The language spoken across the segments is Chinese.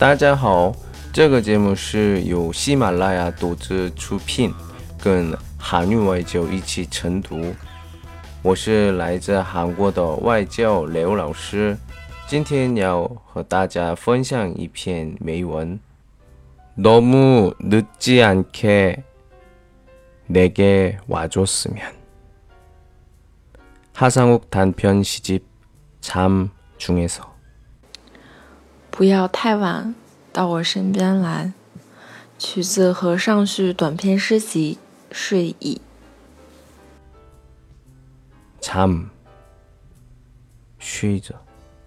大家好，这个节目是由喜马拉雅独自出品，跟韩语外教一起晨读。我是来自韩国的外教刘老师，今天要和大家分享一篇美文。너무늦지않게내게와줬으면 하상욱 단편 시집 잠 중에서 不要太晚到我身边来。取自和尚序短篇诗集《睡意》。잠쉬着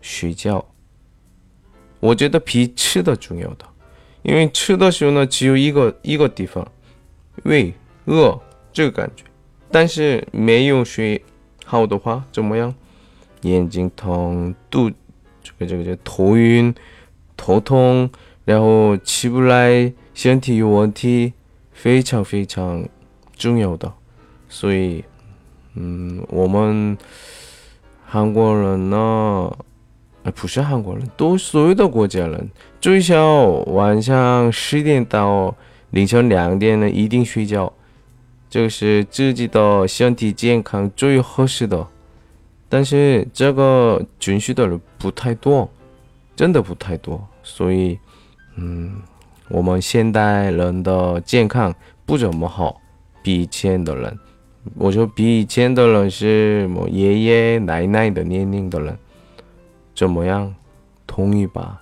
睡觉。我觉得比吃的重要的，因为吃的时候呢，只有一个一个地方，胃饿这个感觉。但是没有睡好的话，怎么样？眼睛疼，肚这个这个这个头晕、头痛，然后起不来，身体有问题，非常非常重要的。所以，嗯，我们韩国人呢，呃，不是韩国人，都所有的国家人，最少晚上十点到凌晨两点呢，一定睡觉，这是自己的身体健康最合适的。但是这个准许的人不太多，真的不太多，所以，嗯，我们现代人的健康不怎么好，比以前的人，我说比以前的人是爷爷奶奶的年龄的人，怎么样？同意吧？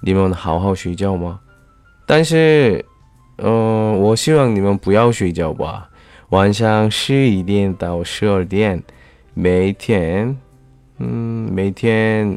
你们好好睡觉吗？但是，嗯、我希望你们不要睡觉吧，晚上十一点到十二点。每天，嗯，每天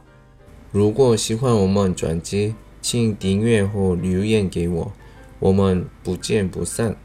如果喜欢我们专辑，请订阅或留言给我，我们不见不散。